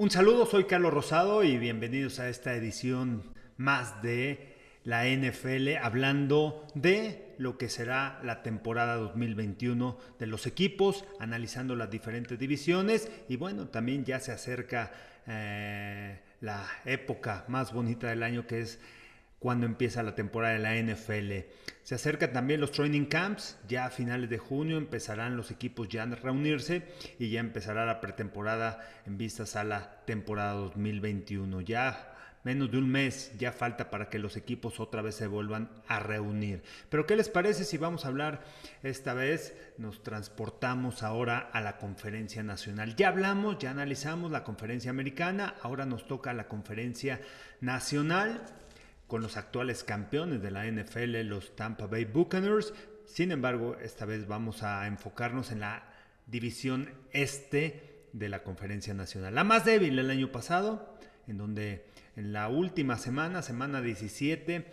Un saludo, soy Carlos Rosado y bienvenidos a esta edición más de la NFL hablando de lo que será la temporada 2021 de los equipos, analizando las diferentes divisiones y bueno, también ya se acerca eh, la época más bonita del año que es cuando empieza la temporada de la NFL. Se acercan también los training camps, ya a finales de junio empezarán los equipos ya a reunirse y ya empezará la pretemporada en vistas a la temporada 2021. Ya menos de un mes ya falta para que los equipos otra vez se vuelvan a reunir. Pero ¿qué les parece si vamos a hablar esta vez? Nos transportamos ahora a la conferencia nacional. Ya hablamos, ya analizamos la conferencia americana, ahora nos toca la conferencia nacional con los actuales campeones de la NFL, los Tampa Bay Buccaneers. Sin embargo, esta vez vamos a enfocarnos en la división este de la Conferencia Nacional. La más débil el año pasado, en donde en la última semana, semana 17,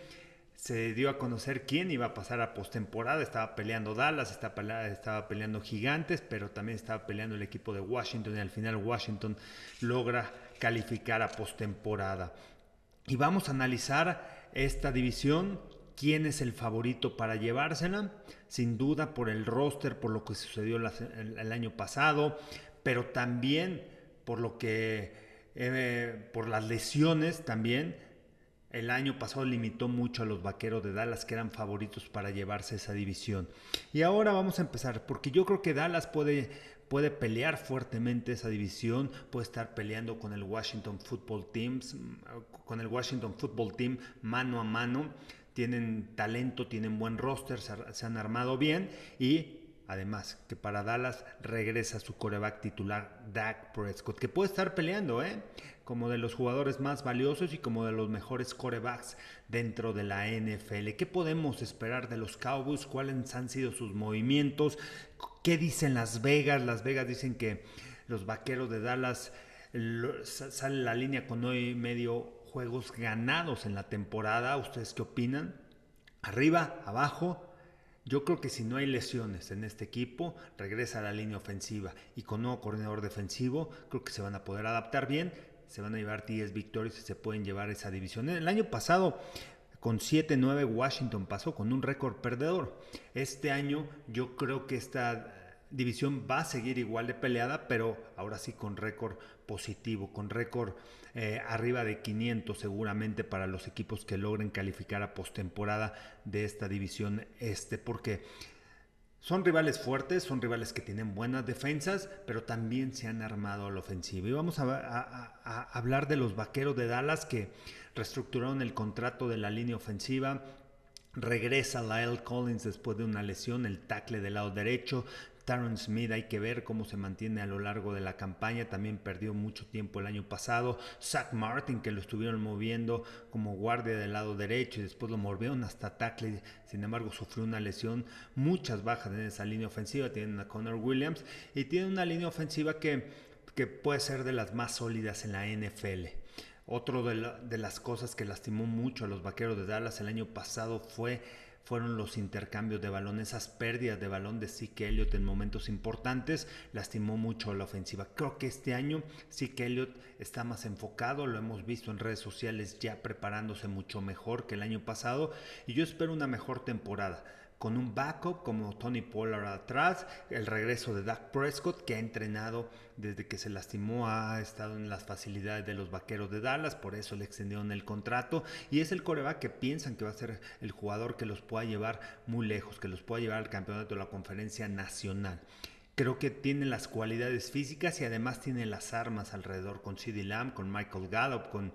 se dio a conocer quién iba a pasar a postemporada. Estaba peleando Dallas, estaba peleando Gigantes, pero también estaba peleando el equipo de Washington y al final Washington logra calificar a postemporada. Y vamos a analizar esta división, quién es el favorito para llevársela, sin duda por el roster, por lo que sucedió el, año pasado, pero también por lo que, eh, por las lesiones también. El año pasado limitó mucho a los vaqueros de Dallas que eran favoritos para llevarse esa división. Y ahora vamos a empezar, porque yo creo que Dallas puede, puede pelear fuertemente esa división, puede estar peleando con el Washington Football Teams, con el Washington Football Team mano a mano. Tienen talento, tienen buen roster, se han armado bien y Además, que para Dallas regresa su coreback titular, Dak Prescott, que puede estar peleando, ¿eh? Como de los jugadores más valiosos y como de los mejores corebacks dentro de la NFL. ¿Qué podemos esperar de los Cowboys? ¿Cuáles han sido sus movimientos? ¿Qué dicen Las Vegas? Las Vegas dicen que los vaqueros de Dallas sale la línea con hoy medio juegos ganados en la temporada. ¿Ustedes qué opinan? Arriba, abajo, yo creo que si no hay lesiones en este equipo, regresa a la línea ofensiva y con nuevo coordinador defensivo, creo que se van a poder adaptar bien, se van a llevar 10 victorias y se pueden llevar esa división. El año pasado, con 7-9, Washington pasó con un récord perdedor. Este año yo creo que esta división va a seguir igual de peleada, pero ahora sí con récord positivo, con récord eh, arriba de 500 seguramente para los equipos que logren calificar a postemporada de esta división este, porque son rivales fuertes, son rivales que tienen buenas defensas, pero también se han armado a la ofensiva. Y vamos a, hablar de los vaqueros de Dallas que reestructuraron el contrato de la línea ofensiva, Regresa Lyle Collins después de una lesión, el tackle del lado derecho. Taron Smith hay que ver cómo se mantiene a lo largo de la campaña, también perdió mucho tiempo el año pasado. Zach Martin, que lo estuvieron moviendo como guardia del lado derecho y después lo movieron hasta tackle, sin embargo sufrió una lesión. Muchas bajas en esa línea ofensiva, tienen a Connor Williams y tiene una línea ofensiva que, que puede ser de las más sólidas en la NFL. Otro de, de las cosas que lastimó mucho a los Vaqueros de Dallas el año pasado fue fueron los intercambios de balón, esas pérdidas de balón de Zeke Elliott en momentos importantes, lastimó mucho la ofensiva. Creo que este año Zeke Elliott está más enfocado, lo hemos visto en redes sociales ya preparándose mucho mejor que el año pasado y yo espero una mejor temporada con un backup como Tony Pollard atrás, el regreso de Dak Prescott que ha entrenado desde que se lastimó, ha estado en las facilidades de los Vaqueros de Dallas, por eso le extendieron el contrato y es el coreback que piensan que va a ser el jugador que los pueda llevar muy lejos, que los pueda llevar al campeonato de la conferencia nacional. Creo que tiene las cualidades físicas y además tiene las armas alrededor con CeeDee Lamb, con Michael Gallup, con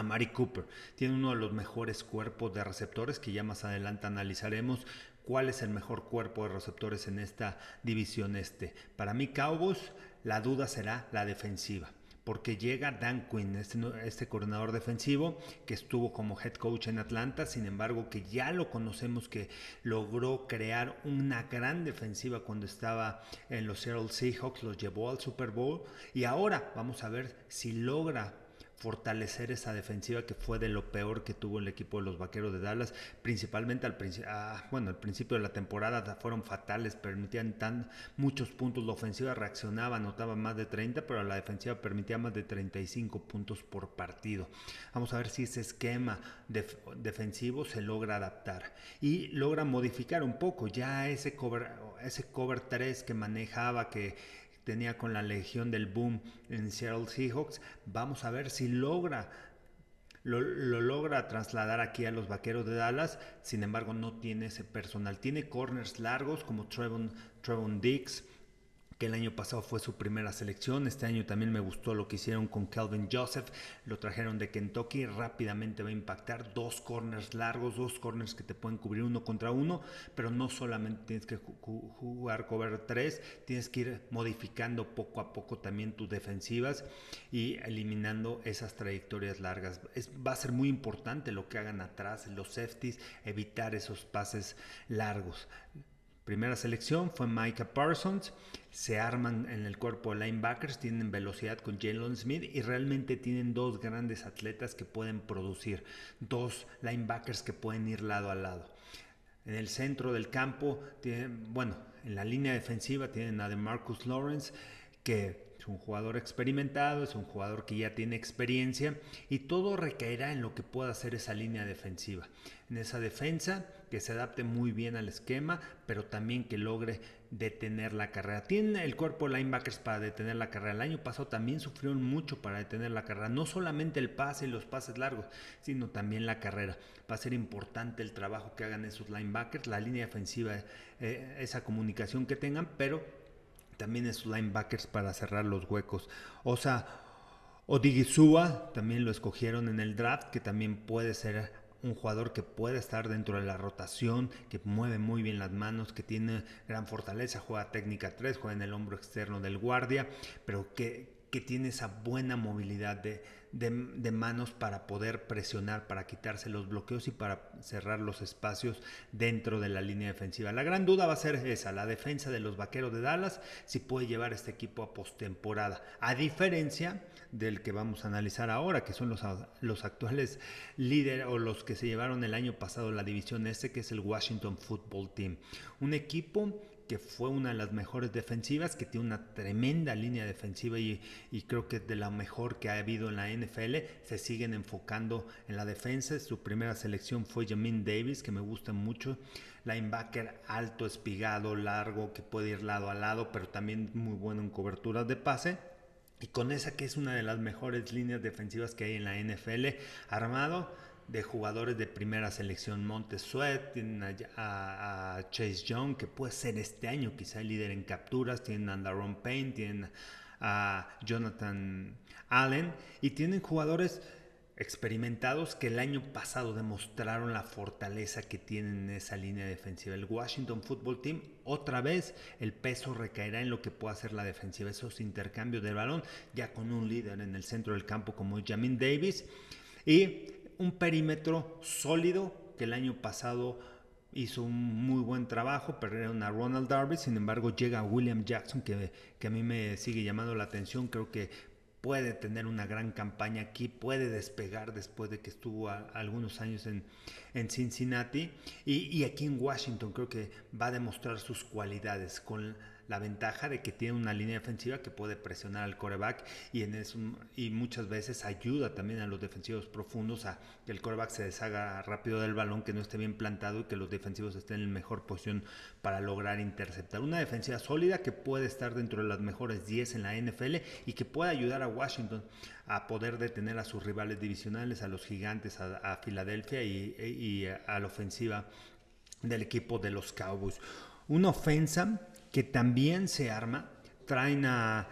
a Mari Cooper. Tiene uno de los mejores cuerpos de receptores que ya más adelante analizaremos cuál es el mejor cuerpo de receptores en esta división este. Para mí Cowboys la duda será la defensiva porque llega Dan Quinn, este, este, coordinador defensivo que estuvo como head coach en Atlanta, sin embargo que ya lo conocemos que logró crear una gran defensiva cuando estaba en los Seattle Seahawks, los llevó al Super Bowl y ahora vamos a ver si logra fortalecer esa defensiva que fue de lo peor que tuvo el equipo de los Vaqueros de Dallas, principalmente al principio, ah, bueno, al principio de la temporada fueron fatales, permitían tan muchos puntos, la ofensiva reaccionaba, anotaba más de 30, pero la defensiva permitía más de 35 puntos por partido. Vamos a ver si ese esquema defensivo se logra adaptar y logra modificar un poco ya ese cover, ese cover 3 que manejaba, que tenía con la Legión del Boom en Seattle Seahawks. Vamos a ver si logra lo, logra trasladar aquí a los vaqueros de Dallas, sin embargo no tiene ese personal. Tiene corners largos como Trevon, Trevon Dix, que el año pasado fue su primera selección. Este año también me gustó lo que hicieron con Calvin Joseph. Lo trajeron de Kentucky. Rápidamente va a impactar dos corners largos, dos corners que te pueden cubrir uno contra uno. Pero no solamente tienes que jugar cover 3, tienes que ir modificando poco a poco también tus defensivas y eliminando esas trayectorias largas. Va a ser muy importante lo que hagan atrás, los safeties, evitar esos pases largos. Primera selección fue Micah Parsons. Se arman en el cuerpo de linebackers, tienen velocidad con Jalen Smith y realmente tienen dos grandes atletas que pueden producir, dos linebackers que pueden ir lado a lado. En el centro del campo, tienen, bueno, en la línea defensiva tienen a Marcus Lawrence, que es un jugador experimentado, es un jugador que ya tiene experiencia y todo recaerá en lo que pueda hacer esa línea defensiva. En esa defensa que se adapte muy bien al esquema, pero también que logre detener la carrera. Tiene el cuerpo linebackers para detener la carrera. El año pasado también sufrieron mucho para detener la carrera. No solamente el pase y los pases largos, sino también la carrera. Va a ser importante el trabajo que hagan esos linebackers, la línea defensiva, eh, esa comunicación que tengan, pero también esos linebackers para cerrar los huecos. O sea, Odigizua también lo escogieron en el draft, que también puede ser un jugador que puede estar dentro de la rotación, que mueve muy bien las manos, que tiene gran fortaleza, juega técnica 3, juega en el hombro externo del guardia, pero que, que tiene esa buena movilidad de, de, manos para poder presionar, para quitarse los bloqueos y para cerrar los espacios dentro de la línea defensiva. La gran duda va a ser esa, la defensa de los Vaqueros de Dallas, si puede llevar este equipo a postemporada, a diferencia del que vamos a analizar ahora, que son los, los actuales líderes o los que se llevaron el año pasado la división este, que es el Washington Football Team. Un equipo que fue una de las mejores defensivas, que tiene una tremenda línea defensiva y, creo que es de la mejor que ha habido en la NFL. Se siguen enfocando en la defensa. Su primera selección fue Jamin Davis, que me gusta mucho. Linebacker alto, espigado, largo, que puede ir lado a lado, pero también muy bueno en coberturas de pase. Y con esa que es una de las mejores líneas defensivas que hay en la NFL, armado de jugadores de primera selección Montes Sweat, tienen a, Chase Young, que puede ser este año quizá el líder en capturas, tienen a Daron Payne, tienen a Jonathan Allen y tienen jugadores experimentados que el año pasado demostraron la fortaleza que tienen en esa línea defensiva. El Washington Football Team, otra vez el peso recaerá en lo que pueda hacer la defensiva, esos intercambios de balón, ya con un líder en el centro del campo como Jamin Davis. Y un perímetro sólido que el año pasado hizo un muy buen trabajo, perdieron a Ronald Darby, sin embargo llega William Jackson que, que a mí me sigue llamando la atención, creo que puede tener una gran campaña aquí, puede despegar después de que estuvo algunos años en, en Cincinnati. Y, y, aquí en Washington creo que va a demostrar sus cualidades con la ventaja de que tiene una línea defensiva que puede presionar al coreback y, en eso, y muchas veces ayuda también a los defensivos profundos a que el coreback se deshaga rápido del balón, que no esté bien plantado y que los defensivos estén en mejor posición para lograr interceptar. Una defensiva sólida que puede estar dentro de las mejores 10 en la NFL y que puede ayudar a Washington a poder detener a sus rivales divisionales, a los gigantes, a, Filadelfia y, y a la ofensiva del equipo de los Cowboys. Una ofensa que también se arma. Traen a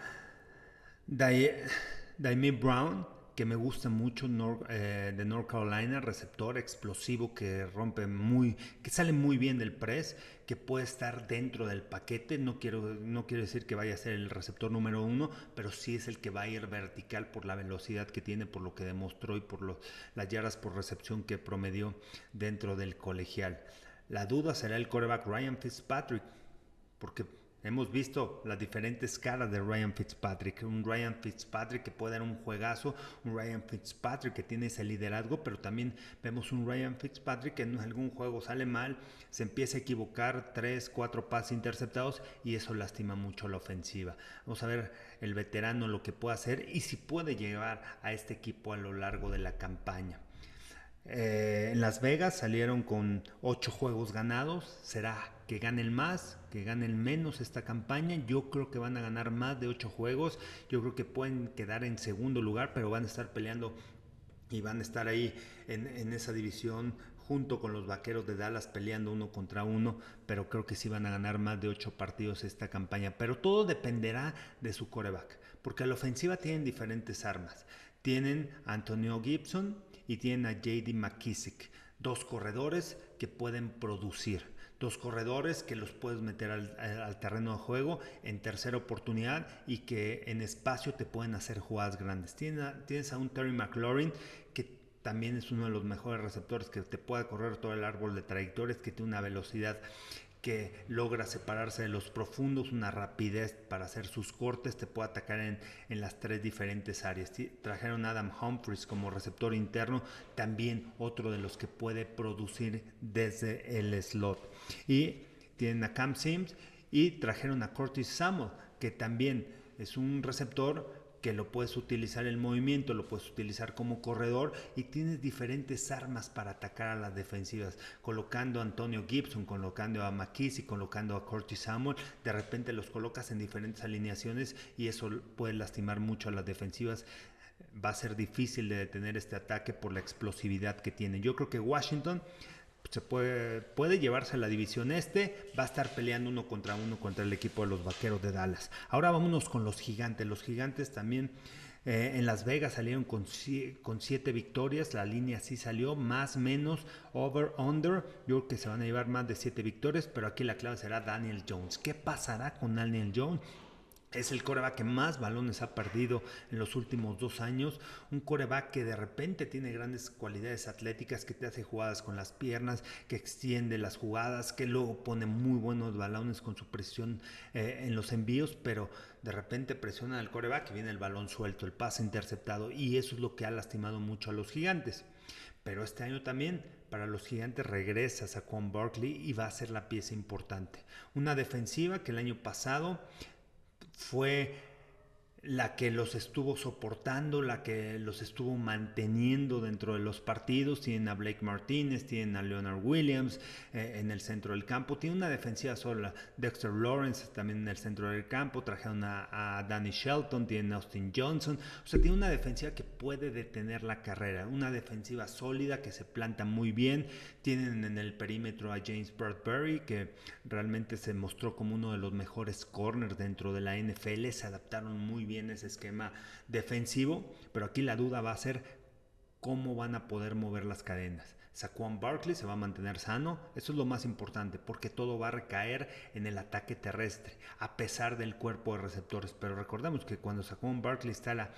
Daime Brown, que me gusta mucho eh, de North Carolina, receptor explosivo que rompe muy, que sale muy bien del press, que puede estar dentro del paquete. No quiero, no quiero decir que vaya a ser el receptor número uno, pero sí es el que va a ir vertical por la velocidad que tiene, por lo que demostró y por las yardas por recepción que promedió dentro del colegial. La duda será el coreback Ryan Fitzpatrick, porque Hemos visto las diferentes caras de Ryan Fitzpatrick. Un Ryan Fitzpatrick que puede dar un juegazo, un Ryan Fitzpatrick que tiene ese liderazgo, pero también vemos un Ryan Fitzpatrick que en algún juego sale mal, se empieza a equivocar, tres, cuatro pases interceptados y eso lastima mucho la ofensiva. Vamos a ver el veterano lo que puede hacer y si puede llevar a este equipo a lo largo de la campaña. Eh, en Las Vegas salieron con ocho juegos ganados. Será que ganen más, que ganen menos esta campaña. Yo creo que van a ganar más de ocho juegos. Yo creo que pueden quedar en segundo lugar, pero van a estar peleando y van a estar ahí en, en esa división junto con los vaqueros de Dallas peleando uno contra uno, pero creo que sí van a ganar más de ocho partidos esta campaña. Pero todo dependerá de su coreback, porque a la ofensiva tienen diferentes armas. Tienen a Antonio Gibson, y tienen a JD McKissick, dos corredores que pueden producir, dos corredores que los puedes meter al, terreno de juego en tercera oportunidad y que en espacio te pueden hacer jugadas grandes. Tienes a, tienes a un Terry McLaurin que también es uno de los mejores receptores que te puede correr todo el árbol de trayectorias, que tiene una velocidad que logra separarse de los profundos, una rapidez para hacer sus cortes, te puede atacar en, las tres diferentes áreas. Trajeron a Adam Humphries como receptor interno, también otro de los que puede producir desde el slot. Y tienen a Cam Sims y trajeron a Curtis Samuel, que también es un receptor que lo puedes utilizar en movimiento, lo puedes utilizar como corredor y tienes diferentes armas para atacar a las defensivas. Colocando a Antonio Gibson, colocando a McKissick, colocando a Curtis Samuel, de repente los colocas en diferentes alineaciones y eso puede lastimar mucho a las defensivas. Va a ser difícil de detener este ataque por la explosividad que tiene. Yo creo que Washington se puede, puede llevarse a la división este, va a estar peleando uno contra uno contra el equipo de los Vaqueros de Dallas. Ahora vámonos con los gigantes. Los gigantes también eh, en Las Vegas salieron con, con siete victorias, la línea sí salió, más menos, over, under. Yo creo que se van a llevar más de siete victorias, pero aquí la clave será Daniel Jones. ¿Qué pasará con Daniel Jones? Es el coreback que más balones ha perdido en los últimos dos años. Un coreback que de repente tiene grandes cualidades atléticas, que te hace jugadas con las piernas, que extiende las jugadas, que luego pone muy buenos balones con su presión eh, en los envíos, pero de repente presiona al coreback y viene el balón suelto, el pase interceptado, y eso es lo que ha lastimado mucho a los gigantes. Pero este año también para los gigantes regresa Saquon Barkley y va a ser la pieza importante. Una defensiva que el año pasado fue la que los estuvo soportando, la que los estuvo manteniendo dentro de los partidos. Tienen a Blake Martínez, tienen a Leonard Williams eh, en el centro del campo. Tiene una defensiva sola. Dexter Lawrence también en el centro del campo. Trajeron a, Danny Shelton, tienen a Austin Johnson. O sea, tiene una defensiva que puede detener la carrera. Una defensiva sólida que se planta muy bien. Tienen en el perímetro a James Bradbury, que realmente se mostró como uno de los mejores corners dentro de la NFL. Se adaptaron muy bien ese esquema defensivo, pero aquí la duda va a ser cómo van a poder mover las cadenas. Saquon Barkley se va a mantener sano, eso es lo más importante, porque todo va a recaer en el ataque terrestre, a pesar del cuerpo de receptores. Pero recordemos que cuando Saquon Barkley está,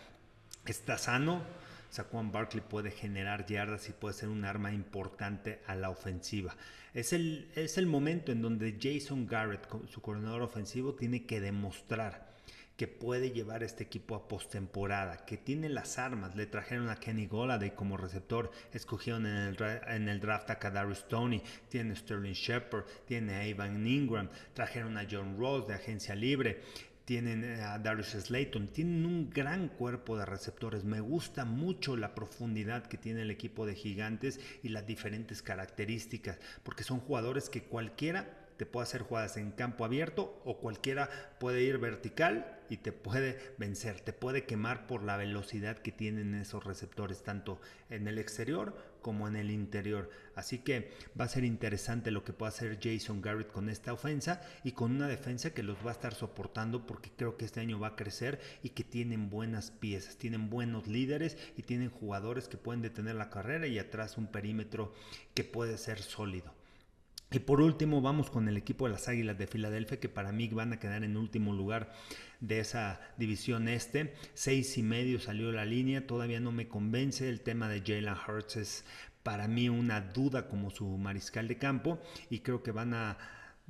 está sano, Saquon Barkley puede generar yardas y puede ser un arma importante a la ofensiva. Es el, es el momento en donde Jason Garrett, su coordinador ofensivo, tiene que demostrar que puede llevar este equipo a postemporada, que tiene las armas. Le trajeron a Kenny Goladay como receptor, escogieron en el, draft a Kadarius Tony, tiene Sterling Shepard, tiene a Ivan Ingram, trajeron a John Ross de agencia libre tienen a Darius Slayton, tienen un gran cuerpo de receptores. Me gusta mucho la profundidad que tiene el equipo de gigantes y las diferentes características, porque son jugadores que cualquiera te puede hacer jugadas en campo abierto o cualquiera puede ir vertical y te puede vencer, te puede quemar por la velocidad que tienen esos receptores, tanto en el exterior como en el interior. Así que va a ser interesante lo que pueda hacer Jason Garrett con esta ofensa y con una defensa que los va a estar soportando porque creo que este año va a crecer y que tienen buenas piezas, tienen buenos líderes y tienen jugadores que pueden detener la carrera y atrás un perímetro que puede ser sólido. Y por último vamos con el equipo de las Águilas de Filadelfia que para mí van a quedar en último lugar de esa división este. Seis y medio salió la línea, todavía no me convence. El tema de Jalen Hurts es para mí una duda como su mariscal de campo y creo que van a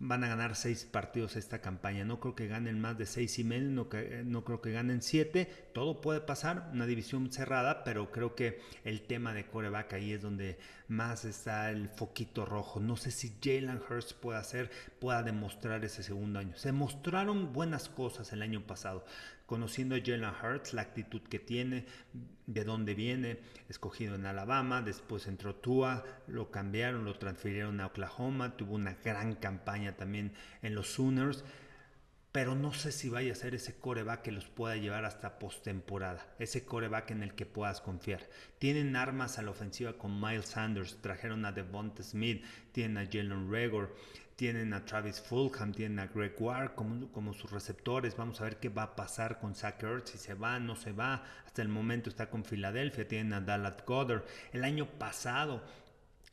van a ganar seis partidos esta campaña. No creo que ganen más de seis y medio, no, creo que ganen siete. Todo puede pasar, una división cerrada, pero creo que el tema de coreback ahí es donde más está el foquito rojo. No sé si Jalen Hurts puede hacer, pueda demostrar ese segundo año. Se mostraron buenas cosas el año pasado conociendo a Jalen Hurts, la actitud que tiene, de dónde viene, escogido en Alabama, después entró Tua, lo cambiaron, lo transfirieron a Oklahoma, tuvo una gran campaña también en los Sooners, pero no sé si vaya a ser ese coreback que los pueda llevar hasta postemporada, ese coreback en el que puedas confiar. Tienen armas a la ofensiva con Miles Sanders, trajeron a Devonta Smith, tienen a Jalen Regor, tienen a Travis Fulham, tienen a Greg Ward como, sus receptores. Vamos a ver qué va a pasar con Zach Ertz, si se va, no se va. Hasta el momento está con Filadelfia, tienen a Dallas Goddard. El año pasado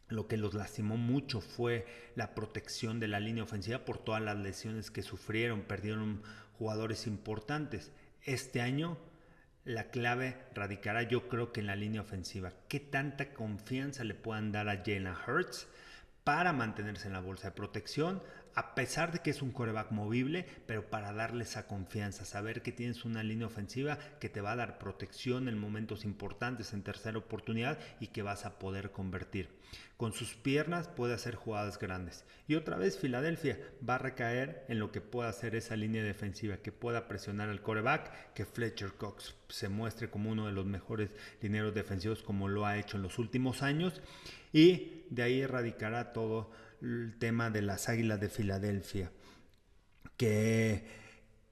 lo que los lastimó mucho fue la protección de la línea ofensiva por todas las lesiones que sufrieron, perdieron jugadores importantes. Este año la clave radicará yo creo que en la línea ofensiva. ¿Qué tanta confianza le puedan dar a Jalen Hurts? Para mantenerse en la bolsa de protección, a pesar de que es un coreback movible, pero para darle esa confianza, saber que tienes una línea ofensiva que te va a dar protección en momentos importantes, en tercera oportunidad y que vas a poder convertir. Con sus piernas puede hacer jugadas grandes. Y otra vez Filadelfia va a recaer en lo que pueda hacer esa línea defensiva, que pueda presionar al coreback, que Fletcher Cox se muestre como uno de los mejores lineros defensivos como lo ha hecho en los últimos años y de ahí erradicará todo el tema de las Águilas de Filadelfia, que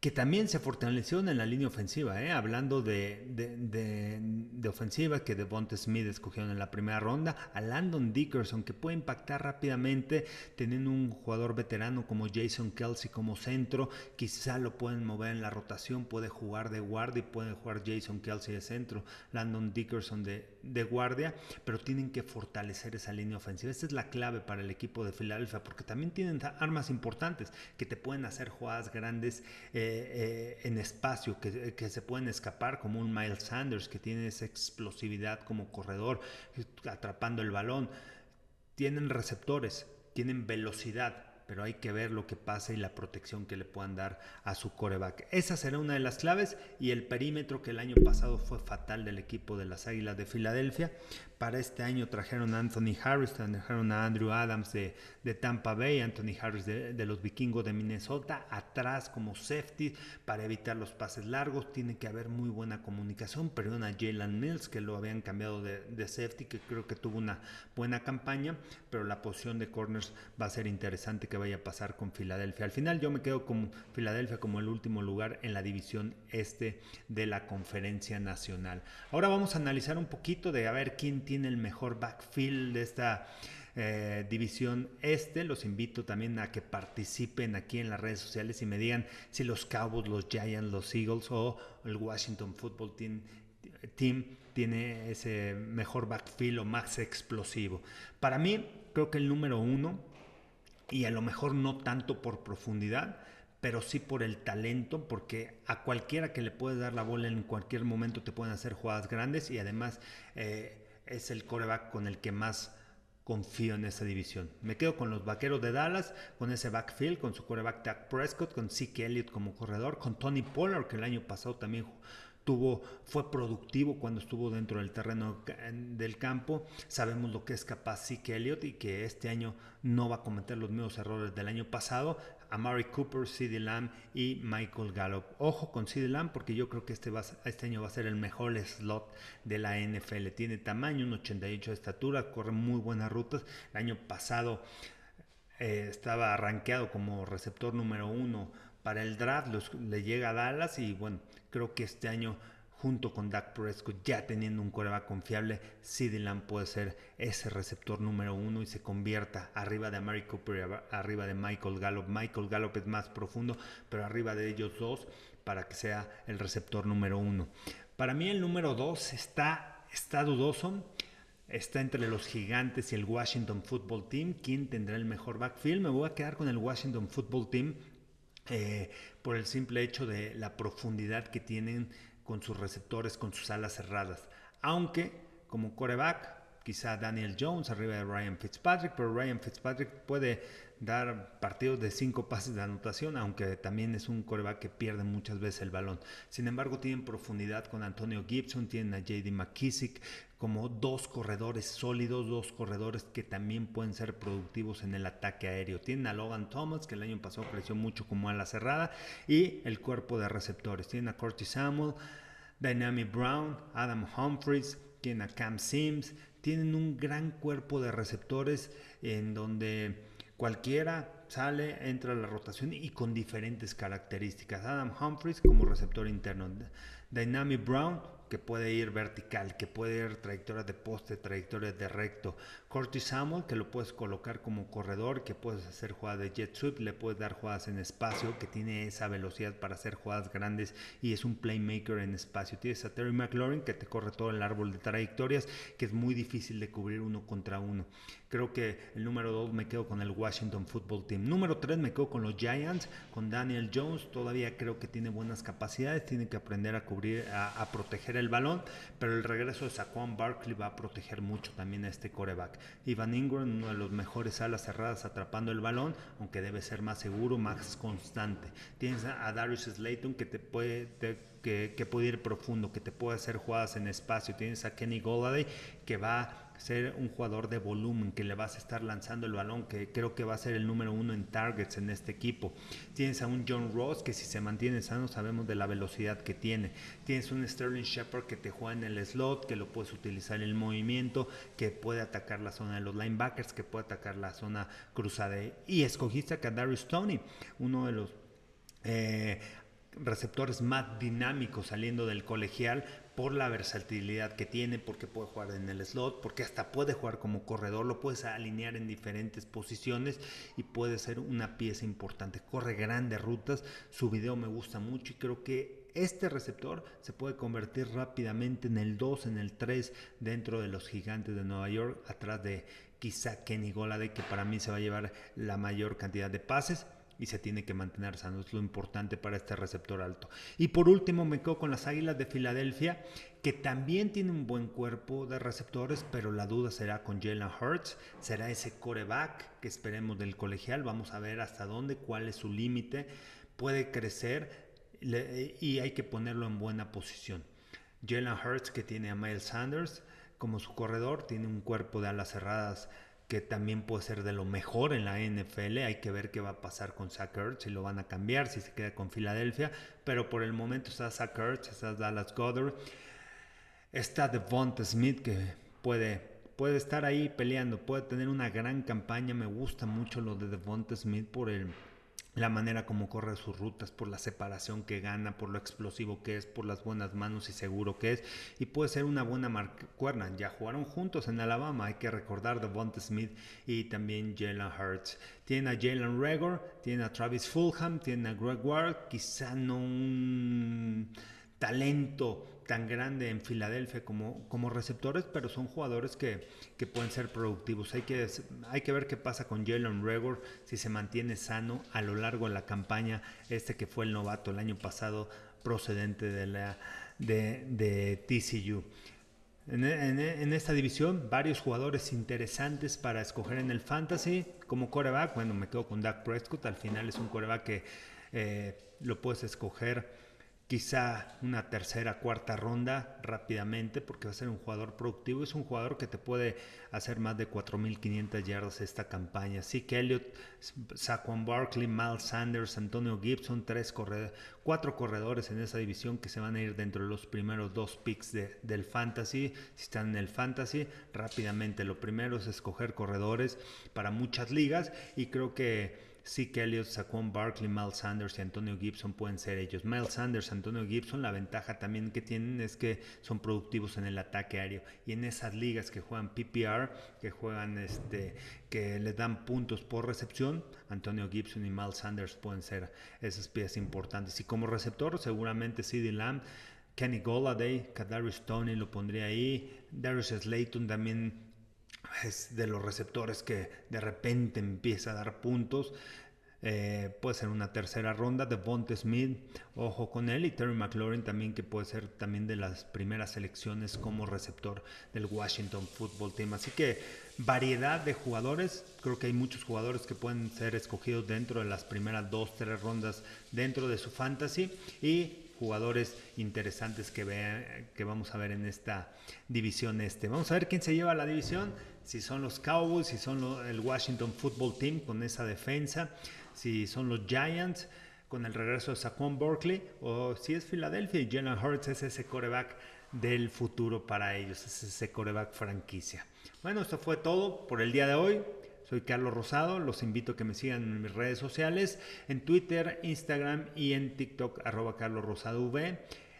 que también se fortalecieron en la línea ofensiva, ¿eh? hablando de, de, de, ofensiva que Devonta Smith escogieron en la primera ronda, a Landon Dickerson que puede impactar rápidamente teniendo un jugador veterano como Jason Kelsey como centro, quizá lo pueden mover en la rotación, puede jugar de guardia y puede jugar Jason Kelsey de centro, Landon Dickerson de, de guardia, pero tienen que fortalecer esa línea ofensiva. Esta es la clave para el equipo de Filadelfia porque también tienen armas importantes que te pueden hacer jugadas grandes. Eh, eh, en espacio que, que, se pueden escapar, como un Miles Sanders que tiene esa explosividad como corredor, atrapando el balón. Tienen receptores, tienen velocidad, pero hay que ver lo que pasa y la protección que le puedan dar a su coreback. Esa será una de las claves y el perímetro que el año pasado fue fatal del equipo de las Águilas de Filadelfia. Para este año trajeron a Anthony Harris, trajeron a Andrew Adams de, de Tampa Bay, Anthony Harris de, los vikingos de Minnesota, atrás como safety para evitar los pases largos. Tiene que haber muy buena comunicación. Perdieron a Jalen Mills, que lo habían cambiado de, safety, que creo que tuvo una buena campaña, pero la posición de corners va a ser interesante vaya a pasar con Filadelfia. Al final yo me quedo con Filadelfia como el último lugar en la división este de la conferencia nacional. Ahora vamos a analizar un poquito de a ver quién tiene el mejor backfield de esta eh, división este. Los invito también a que participen aquí en las redes sociales y me digan si los Cowboys, los Giants, los Eagles o el Washington Football Team, team tiene ese mejor backfield o más explosivo. Para mí, creo que el número uno, y a lo mejor no tanto por profundidad, pero sí por el talento, porque a cualquiera que le puedes dar la bola en cualquier momento te pueden hacer jugadas grandes y además eh, es el coreback con el que más confío en esa división. Me quedo con los vaqueros de Dallas, con ese backfield, con su coreback Dak Prescott, con Zeke Elliott como corredor, con Tony Pollard, que el año pasado también fue productivo cuando estuvo dentro del terreno del campo. Sabemos lo que es capaz Zeke Elliott y que este año no va a cometer los mismos errores del año pasado. Amari Cooper, CeeDee Lamb y Michael Gallup. Ojo con CeeDee Lamb porque yo creo que este, este año va a ser el mejor slot de la NFL. Tiene tamaño, un 88 de estatura, corre muy buenas rutas. El año pasado eh, estaba arranqueado como receptor número uno para el draft, le llega a Dallas y bueno, creo que este año junto con Dak Prescott, ya teniendo un coreback confiable, Lamb puede ser ese receptor número uno y se convierta arriba de Amari Cooper arriba de Michael Gallup. Michael Gallup es más profundo, pero arriba de ellos dos para que sea el receptor número uno. Para mí el número dos está, está dudoso. Está entre los gigantes y el Washington Football Team. ¿Quién tendrá el mejor backfield? Me voy a quedar con el Washington Football Team eh, por el simple hecho de la profundidad que tienen con sus receptores, con sus alas cerradas. Aunque como coreback, quizá Daniel Jones arriba de Ryan Fitzpatrick, pero Ryan Fitzpatrick puede dar partidos de cinco pases de anotación, aunque también es un coreback que pierde muchas veces el balón. Sin embargo, tienen profundidad con Antonio Gibson, tienen a JD McKissick como dos corredores sólidos, dos corredores que también pueden ser productivos en el ataque aéreo. Tienen a Logan Thomas, que el año pasado creció mucho como a la cerrada, y el cuerpo de receptores. Tienen a Curtis Samuel, Dynamic Brown, Adam Humphries, tienen a Cam Sims, tienen un gran cuerpo de receptores en donde Cualquiera sale, entra a la rotación y con diferentes características. Adam Humphries como receptor interno. Dynamic Brown que puede ir vertical, que puede ir trayectorias de poste, trayectorias de recto. Curtis Samuel, que lo puedes colocar como corredor, que puedes hacer jugadas de jet sweep, le puedes dar jugadas en espacio, que tiene esa velocidad para hacer jugadas grandes y es un playmaker en espacio. Tienes a Terry McLaurin, que te corre todo el árbol de trayectorias, que es muy difícil de cubrir uno contra uno. Creo que el número 2 me quedo con el Washington Football Team. Número 3 me quedo con los Giants, con Daniel Jones. Todavía creo que tiene buenas capacidades, tiene que aprender a cubrir, a, proteger el balón, pero el regreso de Saquon Barkley va a proteger mucho también a este coreback. Ivan Ingram, uno de los mejores alas cerradas atrapando el balón, aunque debe ser más seguro, más constante. Tienes a Darius Slayton que te puede... que, puede ir profundo, que te puede hacer jugadas en espacio. Tienes a Kenny Golladay que va ser un jugador de volumen, que le vas a estar lanzando el balón, que creo que va a ser el número uno en targets en este equipo. Tienes a un John Ross que si se mantiene sano sabemos de la velocidad que tiene. Tienes un Sterling Shepard que te juega en el slot, que lo puedes utilizar en el movimiento, que puede atacar la zona de los linebackers, que puede atacar la zona cruzada. Y escogiste a Kadarius Tony, uno de los... Eh, receptores más dinámicos saliendo del colegial, por la versatilidad que tiene, porque puede jugar en el slot, porque hasta puede jugar como corredor, lo puedes alinear en diferentes posiciones y puede ser una pieza importante. Corre grandes rutas, su video me gusta mucho y creo que este receptor se puede convertir rápidamente en el 2, en el 3 dentro de los gigantes de Nueva York, atrás de quizá Kenny Golade, que para mí se va a llevar la mayor cantidad de pases y se tiene que mantener sano. Es lo importante para este receptor alto. Y por último me quedo con las Águilas de Filadelfia, que también tiene un buen cuerpo de receptores, pero la duda será con Jalen Hurts. Será ese coreback que esperemos del colegial. Vamos a ver hasta dónde, cuál es su límite. Puede crecer y hay que ponerlo en buena posición. Jalen Hurts, que tiene a Miles Sanders como su corredor, tiene un cuerpo de alas cerradas que también puede ser de lo mejor en la NFL. Hay que ver qué va a pasar con Zach si lo van a cambiar, si se queda con Filadelfia. Pero por el momento está Zach está Dallas Goddard, está Devonta Smith que puede, puede estar ahí peleando, puede tener una gran campaña. Me gusta mucho lo de Devonta Smith por el la manera como corre sus rutas, por la separación que gana, por lo explosivo que es, por las buenas manos y seguro que es, y puede ser una buena marcuerna. Ya jugaron juntos en Alabama, hay que recordar de Bonte Smith y también Jalen Hurts. Tiene a Jalen Regor, tiene a Travis Fulham, tiene a Greg Ward, quizá no un talento tan grande en Filadelfia como, como receptores, pero son jugadores que, que, pueden ser productivos. Hay que, hay que ver qué pasa con Jalen Regor, si se mantiene sano a lo largo de la campaña, este que fue el novato el año pasado procedente de, de, TCU. En, en, esta división, varios jugadores interesantes para escoger en el fantasy. Como coreback, bueno, me quedo con Dak Prescott. Al final es un coreback que eh, lo puedes escoger quizá una tercera, cuarta ronda rápidamente, porque va a ser un jugador productivo. Es un jugador que te puede hacer más de 4.500 yardas esta campaña. Sí que Elliott, Saquon Barkley, Miles Sanders, Antonio Gibson, tres cuatro corredores en esa división que se van a ir dentro de los primeros dos picks del fantasy. Si están en el fantasy, rápidamente lo primero es escoger corredores para muchas ligas y creo que Que Elliott, Saquon Barkley, Miles Sanders y Antonio Gibson pueden ser ellos. Miles Sanders, Antonio Gibson, la ventaja también que tienen es que son productivos en el ataque aéreo. Y en esas ligas que juegan PPR, que juegan este, que les dan puntos por recepción, Antonio Gibson y Miles Sanders pueden ser esas piezas importantes. Y como receptor, seguramente CD Lamb. Kenny Golladay, Kadarius Tony lo pondría ahí, Darius Slayton también es de los receptores que de repente empieza a dar puntos. eh, puede ser una tercera ronda. de Devonta Smith, ojo con él. Y Terry McLaurin también, que puede ser también de las primeras selecciones como receptor del Washington Football Team. Así que variedad de jugadores. Creo que hay muchos jugadores que pueden ser escogidos dentro de las primeras dos, tres rondas dentro de su fantasy. Y jugadores interesantes que, que vamos a ver en esta división este. Vamos a ver quién se lleva la división, si son los Cowboys, si son el Washington Football Team con esa defensa, si son los Giants con el regreso de Saquon Berkeley o si es Filadelfia y Jalen Hurts es ese coreback del futuro para ellos, es ese coreback franquicia. Bueno, esto fue todo por el día de hoy. Soy Carlos Rosado, los invito a que me sigan en mis redes sociales, en Twitter, Instagram y en TikTok, arroba Carlos Rosado V,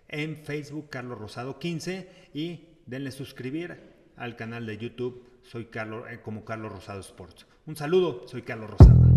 en Facebook Carlos Rosado 15 y denle suscribir al canal de YouTube, soy Carlos, eh, como Carlos Rosado Sports. Un saludo, soy Carlos Rosado.